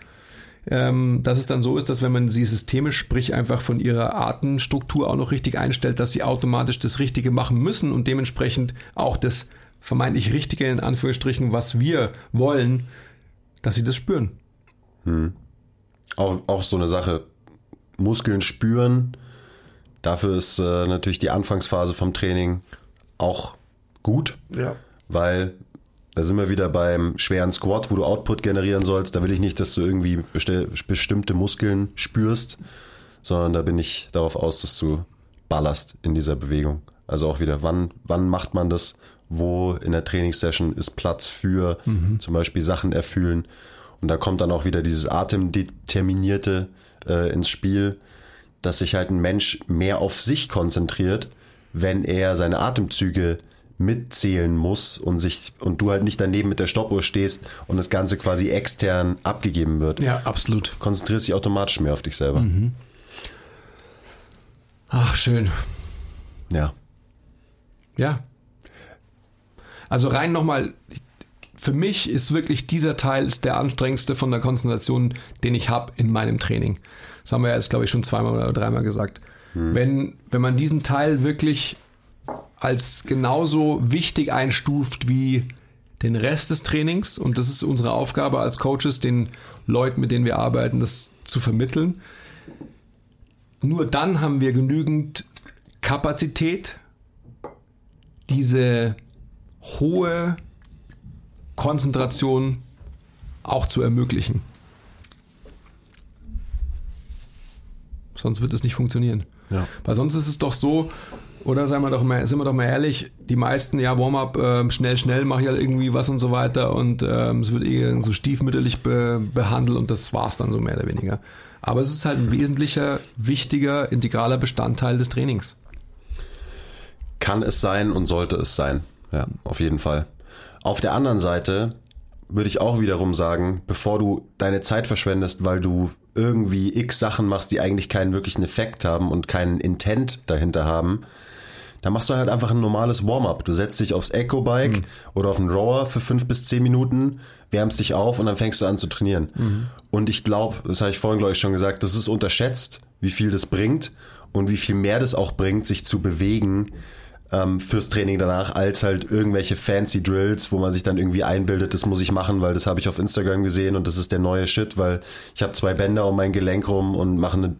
ähm, dass es dann so ist, dass wenn man sie systemisch, sprich einfach von ihrer Artenstruktur auch noch richtig einstellt, dass sie automatisch das Richtige machen müssen und dementsprechend auch das vermeintlich Richtige in Anführungsstrichen, was wir wollen, dass sie das spüren. Hm. Auch, auch so eine Sache, Muskeln spüren, dafür ist äh, natürlich die Anfangsphase vom Training auch gut, ja. weil da sind wir wieder beim schweren Squat, wo du Output generieren sollst. Da will ich nicht, dass du irgendwie bestimmte Muskeln spürst, sondern da bin ich darauf aus, dass du ballerst in dieser Bewegung. Also auch wieder, wann, wann macht man das? Wo in der Trainingssession ist Platz für mhm. zum Beispiel Sachen erfüllen? Und da kommt dann auch wieder dieses Atemdeterminierte äh, ins Spiel, dass sich halt ein Mensch mehr auf sich konzentriert, wenn er seine Atemzüge mitzählen muss und sich und du halt nicht daneben mit der Stoppuhr stehst und das Ganze quasi extern abgegeben wird. Ja, absolut. Konzentrierst dich automatisch mehr auf dich selber. Mhm. Ach, schön. Ja. Ja. Also rein nochmal, für mich ist wirklich dieser Teil ist der anstrengendste von der Konzentration, den ich habe in meinem Training. Das haben wir jetzt, glaube ich, schon zweimal oder dreimal gesagt. Hm. Wenn, wenn man diesen Teil wirklich als genauso wichtig einstuft wie den Rest des Trainings. Und das ist unsere Aufgabe als Coaches, den Leuten, mit denen wir arbeiten, das zu vermitteln. Nur dann haben wir genügend Kapazität, diese hohe Konzentration auch zu ermöglichen. Sonst wird es nicht funktionieren. Ja. Weil sonst ist es doch so, oder seien wir doch mal, sind wir doch mal ehrlich, die meisten, ja, Warm-up, äh, schnell, schnell, mache ich halt irgendwie was und so weiter und ähm, es wird eher so stiefmütterlich be behandelt und das war's dann so mehr oder weniger. Aber es ist halt ein wesentlicher, wichtiger, integraler Bestandteil des Trainings. Kann es sein und sollte es sein. Ja, auf jeden Fall. Auf der anderen Seite würde ich auch wiederum sagen, bevor du deine Zeit verschwendest, weil du irgendwie x Sachen machst, die eigentlich keinen wirklichen Effekt haben und keinen Intent dahinter haben, da machst du halt einfach ein normales Warm-up. Du setzt dich aufs Eco-Bike mhm. oder auf einen Rower für fünf bis zehn Minuten, wärmst dich auf und dann fängst du an zu trainieren. Mhm. Und ich glaube, das habe ich vorhin, glaube ich, schon gesagt, das ist unterschätzt, wie viel das bringt und wie viel mehr das auch bringt, sich zu bewegen ähm, fürs Training danach, als halt irgendwelche fancy Drills, wo man sich dann irgendwie einbildet, das muss ich machen, weil das habe ich auf Instagram gesehen und das ist der neue Shit, weil ich habe zwei Bänder um mein Gelenk rum und mache eine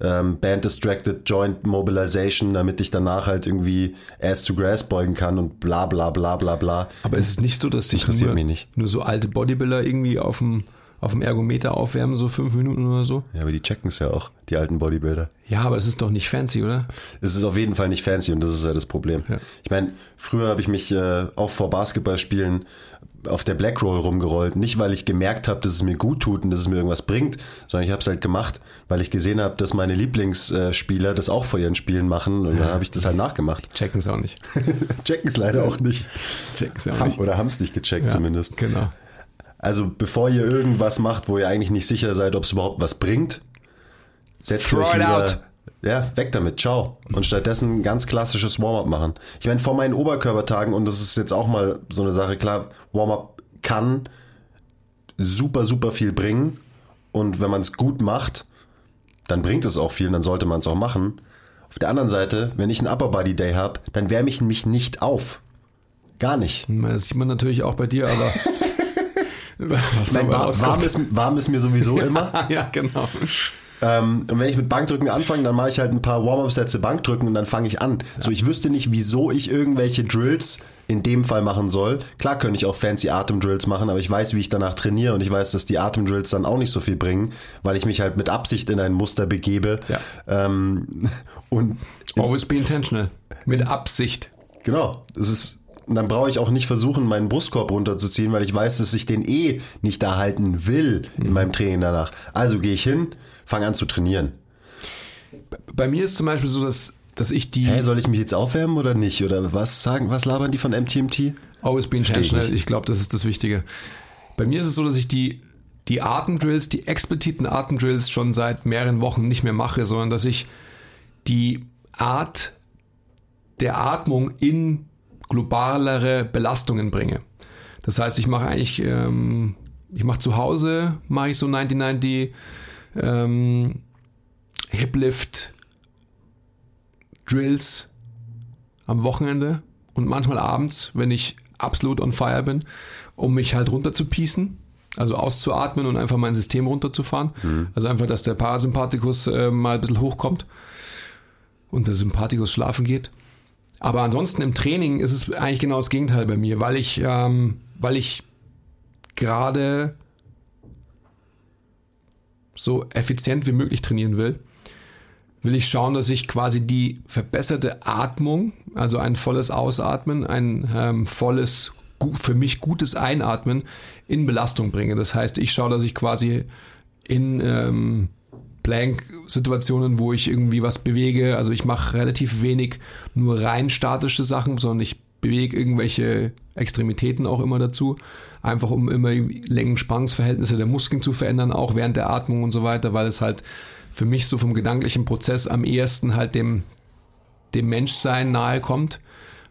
ähm, Band Distracted Joint Mobilization, damit ich danach halt irgendwie Ass to Grass beugen kann und bla bla bla bla bla. Aber es ist nicht so, dass sich nur, nur so alte Bodybuilder irgendwie auf dem auf dem Ergometer aufwärmen, so fünf Minuten oder so. Ja, aber die checken es ja auch, die alten Bodybuilder. Ja, aber das ist doch nicht fancy, oder? Es ist auf jeden Fall nicht fancy und das ist ja das Problem. Ja. Ich meine, früher habe ich mich äh, auch vor Basketballspielen auf der Black Roll rumgerollt. Nicht, weil ich gemerkt habe, dass es mir gut tut und dass es mir irgendwas bringt, sondern ich habe es halt gemacht, weil ich gesehen habe, dass meine Lieblingsspieler das auch vor ihren Spielen machen und ja. dann habe ich das halt nachgemacht. Checken es auch nicht. Checken es leider auch nicht. Checken es auch nicht. Oder haben es nicht gecheckt ja, zumindest. Genau. Also bevor ihr irgendwas macht, wo ihr eigentlich nicht sicher seid, ob es überhaupt was bringt, setzt Throw euch wieder, out. ja, weg damit, ciao. Und stattdessen ein ganz klassisches Warm-up machen. Ich meine, vor meinen Oberkörpertagen, und das ist jetzt auch mal so eine Sache, klar, Warm-up kann super, super viel bringen. Und wenn man es gut macht, dann bringt es auch viel, dann sollte man es auch machen. Auf der anderen Seite, wenn ich einen Upper Body Day habe, dann wärme ich mich nicht auf. Gar nicht. Das sieht man natürlich auch bei dir, aber Nein, war, warm, ist, warm ist mir sowieso immer. ja, genau. Ähm, und wenn ich mit Bankdrücken anfange, dann mache ich halt ein paar Warm-Up-Sätze Bankdrücken und dann fange ich an. Ja. So, ich wüsste nicht, wieso ich irgendwelche Drills in dem Fall machen soll. Klar könnte ich auch fancy Atemdrills machen, aber ich weiß, wie ich danach trainiere und ich weiß, dass die Atemdrills dann auch nicht so viel bringen, weil ich mich halt mit Absicht in ein Muster begebe. Ja. Ähm, und Always be intentional. Mit Absicht. Genau. Das ist und dann brauche ich auch nicht versuchen, meinen Brustkorb runterzuziehen, weil ich weiß, dass ich den eh nicht da halten will in mhm. meinem Training danach. Also gehe ich hin, fange an zu trainieren. Bei mir ist zum Beispiel so, dass, dass ich die. Hä, soll ich mich jetzt aufwärmen oder nicht? Oder was sagen, was labern die von MTMT? Always be intentional. Ich, ich glaube, das ist das Wichtige. Bei mir ist es so, dass ich die die Atemdrills, die expliziten Atemdrills schon seit mehreren Wochen nicht mehr mache, sondern dass ich die Art der Atmung in globalere Belastungen bringe. Das heißt, ich mache eigentlich, ähm, ich mache zu Hause, mache ich so 90-90 ähm, Hiplift Drills am Wochenende und manchmal abends, wenn ich absolut on fire bin, um mich halt runter zu pießen, also auszuatmen und einfach mein System runterzufahren. Mhm. Also einfach, dass der Parasympathikus äh, mal ein bisschen hochkommt und der Sympathikus schlafen geht. Aber ansonsten im Training ist es eigentlich genau das Gegenteil bei mir, weil ich, ähm, weil ich gerade so effizient wie möglich trainieren will, will ich schauen, dass ich quasi die verbesserte Atmung, also ein volles Ausatmen, ein ähm, volles, für mich gutes Einatmen in Belastung bringe. Das heißt, ich schaue, dass ich quasi in ähm, Plank-Situationen, wo ich irgendwie was bewege, also ich mache relativ wenig nur rein statische Sachen, sondern ich bewege irgendwelche Extremitäten auch immer dazu, einfach um immer Längen-Spannungsverhältnisse der Muskeln zu verändern, auch während der Atmung und so weiter, weil es halt für mich so vom gedanklichen Prozess am ehesten halt dem, dem Menschsein nahe kommt.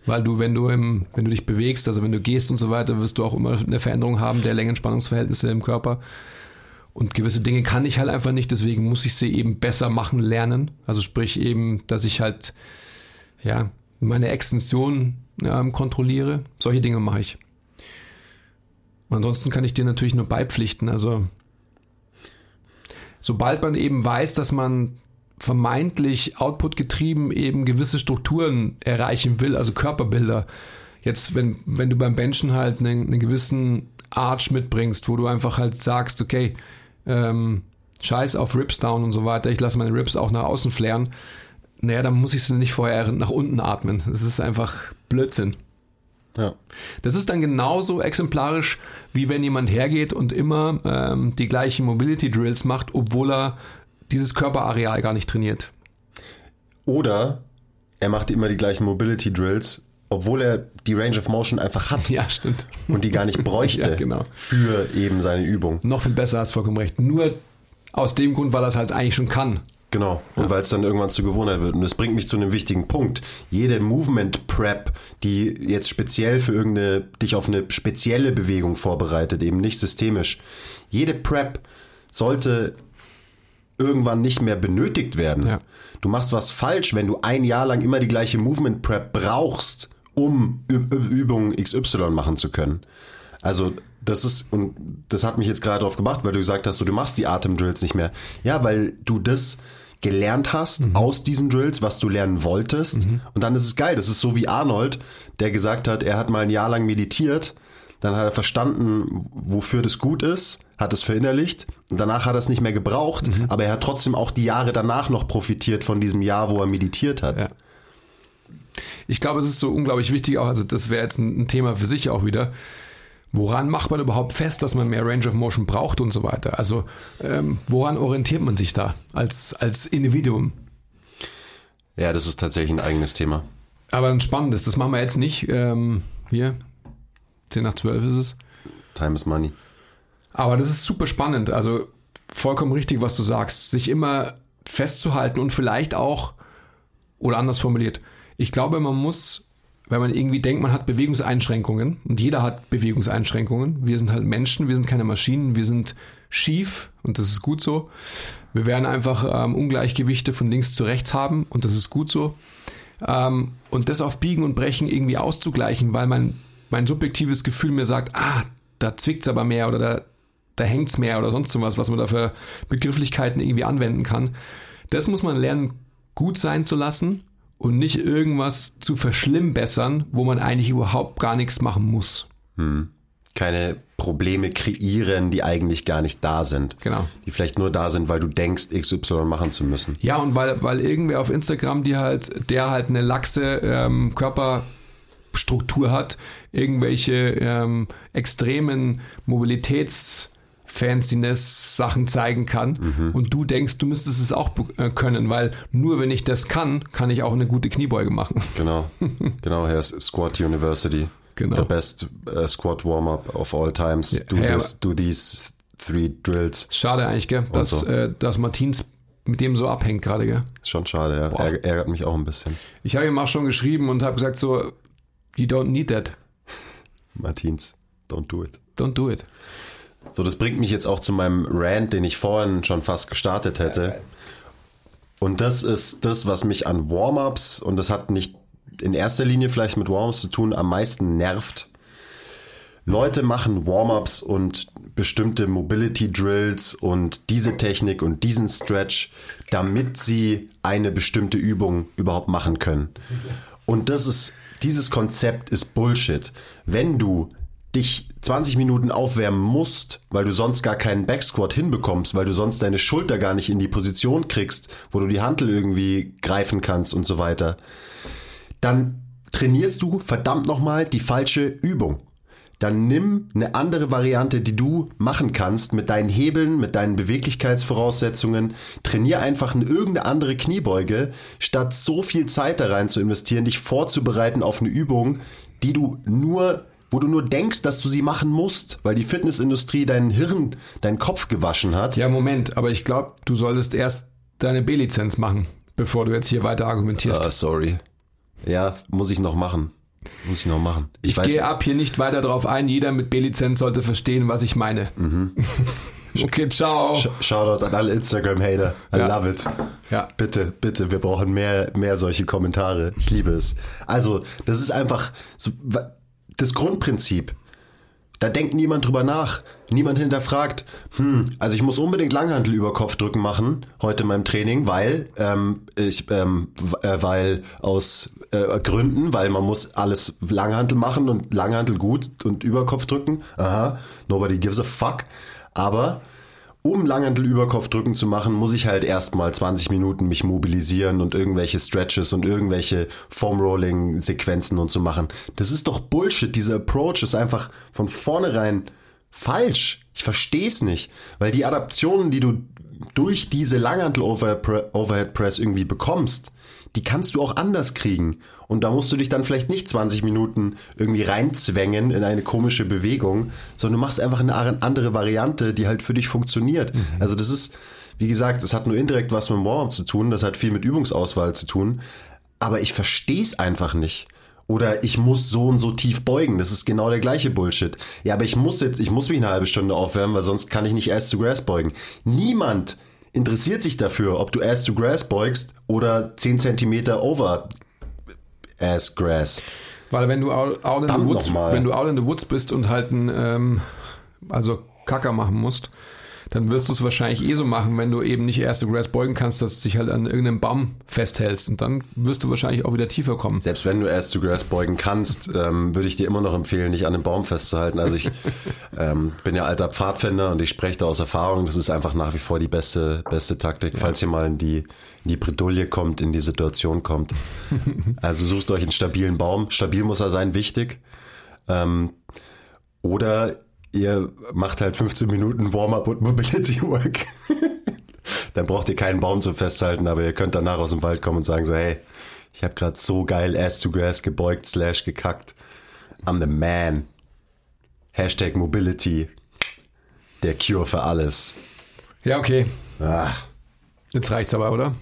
Weil du, wenn du im, wenn du dich bewegst, also wenn du gehst und so weiter, wirst du auch immer eine Veränderung haben der Längenspannungsverhältnisse im Körper. Und gewisse Dinge kann ich halt einfach nicht, deswegen muss ich sie eben besser machen lernen. Also sprich eben, dass ich halt, ja, meine Extension ähm, kontrolliere. Solche Dinge mache ich. Und ansonsten kann ich dir natürlich nur beipflichten. Also sobald man eben weiß, dass man vermeintlich output-getrieben eben gewisse Strukturen erreichen will, also Körperbilder. Jetzt, wenn, wenn du beim Benchen halt einen, einen gewissen Arch mitbringst, wo du einfach halt sagst, okay, ähm, scheiß auf Rips down und so weiter, ich lasse meine Rips auch nach außen flären, naja, dann muss ich sie nicht vorher nach unten atmen. Das ist einfach Blödsinn. Ja. Das ist dann genauso exemplarisch, wie wenn jemand hergeht und immer ähm, die gleichen Mobility Drills macht, obwohl er dieses Körperareal gar nicht trainiert. Oder er macht immer die gleichen Mobility Drills, obwohl er die Range of Motion einfach hat. Ja, stimmt. Und die gar nicht bräuchte ja, genau. für eben seine Übung. Noch viel besser, hast vollkommen recht. Nur aus dem Grund, weil er es halt eigentlich schon kann. Genau. Und ja. weil es dann irgendwann zur Gewohnheit wird. Und das bringt mich zu einem wichtigen Punkt. Jede Movement Prep, die jetzt speziell für irgendeine, dich auf eine spezielle Bewegung vorbereitet, eben nicht systemisch. Jede Prep sollte irgendwann nicht mehr benötigt werden. Ja. Du machst was falsch, wenn du ein Jahr lang immer die gleiche Movement Prep brauchst, um Übungen XY machen zu können. Also das ist, und das hat mich jetzt gerade darauf gemacht, weil du gesagt hast, so, du machst die Atemdrills nicht mehr. Ja, weil du das gelernt hast mhm. aus diesen Drills, was du lernen wolltest. Mhm. Und dann ist es geil. Das ist so wie Arnold, der gesagt hat, er hat mal ein Jahr lang meditiert. Dann hat er verstanden, wofür das gut ist, hat es verinnerlicht. Und danach hat er es nicht mehr gebraucht, mhm. aber er hat trotzdem auch die Jahre danach noch profitiert von diesem Jahr, wo er meditiert hat. Ja. Ich glaube, es ist so unglaublich wichtig auch, also das wäre jetzt ein Thema für sich auch wieder Woran macht man überhaupt fest, dass man mehr Range of Motion braucht und so weiter? Also ähm, woran orientiert man sich da als, als Individuum? Ja, das ist tatsächlich ein eigenes Thema. Aber ein spannendes, das machen wir jetzt nicht. Ähm, hier, 10 nach 12 ist es. Time is money. Aber das ist super spannend. Also vollkommen richtig, was du sagst. Sich immer festzuhalten und vielleicht auch, oder anders formuliert, ich glaube, man muss weil man irgendwie denkt, man hat Bewegungseinschränkungen und jeder hat Bewegungseinschränkungen. Wir sind halt Menschen, wir sind keine Maschinen, wir sind schief und das ist gut so. Wir werden einfach ähm, Ungleichgewichte von links zu rechts haben und das ist gut so. Ähm, und das auf Biegen und Brechen irgendwie auszugleichen, weil mein, mein subjektives Gefühl mir sagt, ah, da zwickt's aber mehr oder da, da hängt's mehr oder sonst was, was man da für Begrifflichkeiten irgendwie anwenden kann. Das muss man lernen, gut sein zu lassen und nicht irgendwas zu verschlimmbessern, wo man eigentlich überhaupt gar nichts machen muss. Hm. Keine Probleme kreieren, die eigentlich gar nicht da sind. Genau. Die vielleicht nur da sind, weil du denkst, XY machen zu müssen. Ja, und weil, weil irgendwer auf Instagram, die halt, der halt eine laxe ähm, Körperstruktur hat, irgendwelche ähm, extremen Mobilitäts- Fanciness-Sachen zeigen kann mhm. und du denkst, du müsstest es auch äh, können, weil nur wenn ich das kann, kann ich auch eine gute Kniebeuge machen. Genau, genau, Herr Squat University. Genau. The best uh, squat warm-up of all times. Do, ja, this, do these Three Drills. Schade eigentlich, gell? Dass, so. äh, dass Martins mit dem so abhängt gerade, gell? Ist schon schade, ja. Ärg ärgert mich auch ein bisschen. Ich habe ihm auch schon geschrieben und habe gesagt so, you don't need that. Martins, don't do it. Don't do it. So, das bringt mich jetzt auch zu meinem Rant, den ich vorhin schon fast gestartet hätte. Und das ist das, was mich an Warm-ups, und das hat nicht in erster Linie vielleicht mit Warm-ups zu tun, am meisten nervt. Leute machen Warm-ups und bestimmte Mobility Drills und diese Technik und diesen Stretch, damit sie eine bestimmte Übung überhaupt machen können. Und das ist, dieses Konzept ist Bullshit. Wenn du dich 20 Minuten aufwärmen musst, weil du sonst gar keinen Backsquat hinbekommst, weil du sonst deine Schulter gar nicht in die Position kriegst, wo du die Hantel irgendwie greifen kannst und so weiter, dann trainierst du verdammt nochmal die falsche Übung. Dann nimm eine andere Variante, die du machen kannst mit deinen Hebeln, mit deinen Beweglichkeitsvoraussetzungen. Trainier einfach eine irgendeine andere Kniebeuge, statt so viel Zeit da rein zu investieren, dich vorzubereiten auf eine Übung, die du nur wo du nur denkst, dass du sie machen musst, weil die Fitnessindustrie deinen Hirn, deinen Kopf gewaschen hat. Ja, Moment, aber ich glaube, du solltest erst deine B-Lizenz machen, bevor du jetzt hier weiter argumentierst. Ah, sorry. Ja, muss ich noch machen. Muss ich noch machen. Ich, weiß- gehe ab hier nicht weiter drauf ein. Jeder mit B-Lizenz sollte verstehen, was ich meine. okay, ciao. Sh- Shoutout an alle Instagram-Hater. I Ja. love it. Ja. Bitte, bitte, wir brauchen mehr, mehr solche Kommentare. Ich liebe es. Also, das ist einfach so, das Grundprinzip. Da denkt niemand drüber nach. Niemand hinterfragt, hm, also ich muss unbedingt Langhantel über Kopfdrücken machen heute in meinem Training, weil ähm, ich, ähm, äh, weil aus äh, Gründen, weil man muss alles Langhantel machen und Langhantel gut und über Kopfdrücken. Aha, nobody gives a fuck. Aber um Langhantel über Kopfdrücken zu machen, muss ich halt erstmal 20 Minuten mich mobilisieren und irgendwelche Stretches und irgendwelche Foam-Rolling-Sequenzen und so machen. Das ist doch Bullshit. Dieser Approach ist einfach von vornherein falsch. Ich verstehe es nicht. Weil die Adaptionen, die du durch diese Langhantel-Overhead-Press irgendwie bekommst, die kannst du auch anders kriegen. Und da musst du dich dann vielleicht nicht 20 Minuten irgendwie reinzwängen in eine komische Bewegung, sondern du machst einfach eine andere Variante, die halt für dich funktioniert. Also das ist, wie gesagt, das hat nur indirekt was mit dem Warm-up zu tun, das hat viel mit Übungsauswahl zu tun, aber ich verstehe es einfach nicht. Oder ich muss so und so tief beugen. Das ist genau der gleiche Bullshit. Ja, aber ich muss jetzt, ich muss mich eine halbe Stunde aufwärmen, weil sonst kann ich nicht Ass to Grass beugen. Niemand interessiert sich dafür, ob du Ass to Grass beugst oder 10 Zentimeter over Ass Grass. Weil wenn du out, out, in the woods, wenn du out in the woods bist und halt ein, ähm, also Kacker machen musst, dann wirst du es wahrscheinlich eh so machen, wenn du eben nicht erste Grass beugen kannst, dass du dich halt an irgendeinem Baum festhältst. Und dann wirst du wahrscheinlich auch wieder tiefer kommen. Selbst wenn du Ass to Grass beugen kannst, ähm, würde ich dir immer noch empfehlen, nicht an dem Baum festzuhalten. Also ich ähm, bin ja alter Pfadfinder und ich spreche da aus Erfahrung. Das ist einfach nach wie vor die beste, beste Taktik, falls ihr mal in die, in die Bredouille kommt, in die Situation kommt. Also sucht euch einen stabilen Baum. Stabil muss er sein, wichtig. Ähm, oder ihr macht halt 15 Minuten Warm-up und Mobility Work. Dann braucht ihr keinen Baum zum Festhalten, aber ihr könnt danach aus dem Wald kommen und sagen so, hey, ich habe gerade so geil Ass to Grass gebeugt, slash gekackt. I'm the man. Hashtag Mobility. Der Cure für alles. Ja, okay. Ah, Jetzt reicht's aber, oder?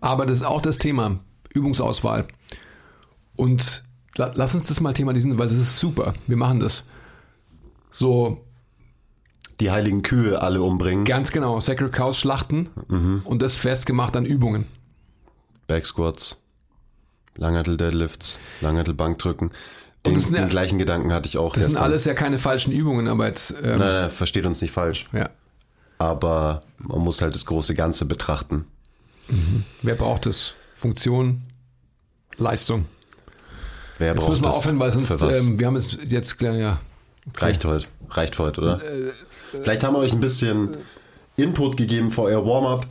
Aber das ist auch das Thema. Übungsauswahl. Und la lass uns das mal thematisieren, weil das ist super. Wir machen das. So, die heiligen Kühe alle umbringen. ganz genau. Sacred Cows schlachten und das festgemacht an Übungen. Backsquats, Langhantel Deadlifts, Langhantel Bankdrücken. Den, sind den gleichen Gedanken hatte ich auch Das sind alles ja keine falschen Übungen, aber jetzt, ähm, Nein, nein, versteht uns nicht falsch. ja. Aber man muss halt das große Ganze betrachten. Wer braucht es? Funktion, Leistung. Wer Jetzt braucht müssen wir aufhören, weil sonst, ähm, wir haben es jetzt, klar, ja. Reicht heute. Reicht heute, oder? Äh, Vielleicht haben wir euch ein bisschen Input gegeben für euer Warm-up.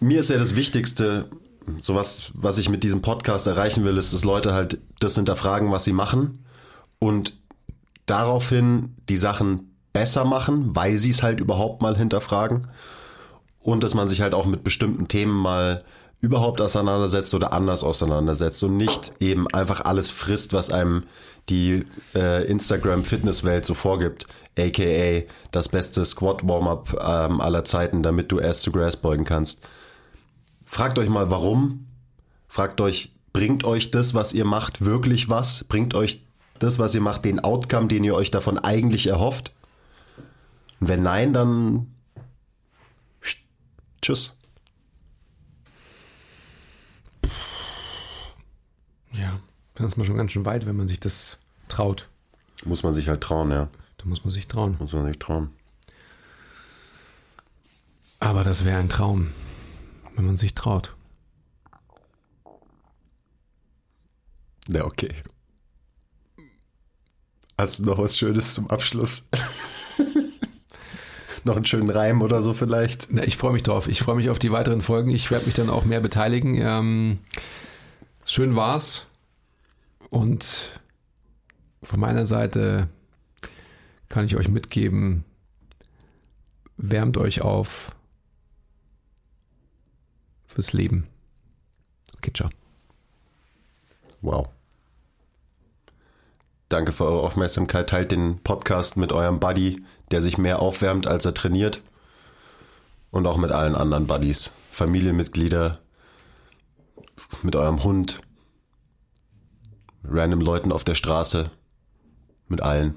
Mir ist ja das Wichtigste, sowas, was ich mit diesem Podcast erreichen will, ist, dass Leute halt das hinterfragen, was sie machen und daraufhin die Sachen besser machen, weil sie es halt überhaupt mal hinterfragen und dass man sich halt auch mit bestimmten Themen mal überhaupt auseinandersetzt oder anders auseinandersetzt und nicht eben einfach alles frisst, was einem die äh, Instagram-Fitnesswelt so vorgibt, aka das beste Squat-Warm-up ähm, aller Zeiten, damit du erst zu Grass beugen kannst. Fragt euch mal, warum. Fragt euch, bringt euch das, was ihr macht, wirklich was? Bringt euch das, was ihr macht, den Outcome, den ihr euch davon eigentlich erhofft? Und wenn nein, dann tschüss. Ja, dann ist man schon ganz schön weit, wenn man sich das traut. Muss man sich halt trauen, ja. Da muss man sich trauen. Muss man sich trauen. Aber das wäre ein Traum, wenn man sich traut. Ja, okay. Hast du noch was Schönes zum Abschluss? noch einen schönen Reim oder so vielleicht? Na, ich freue mich drauf. Ich freue mich auf die weiteren Folgen. Ich werde mich dann auch mehr beteiligen. Ähm, schön war's. Und von meiner Seite kann ich euch mitgeben, wärmt euch auf fürs Leben. Okay, ciao. Wow. Danke für eure Aufmerksamkeit. Teilt den Podcast mit eurem Buddy, der sich mehr aufwärmt, als er trainiert. Und auch mit allen anderen Buddies. Familienmitglieder, mit eurem Hund, random Leuten auf der Straße. Mit allen.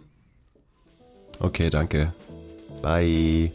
Okay, danke. Bye.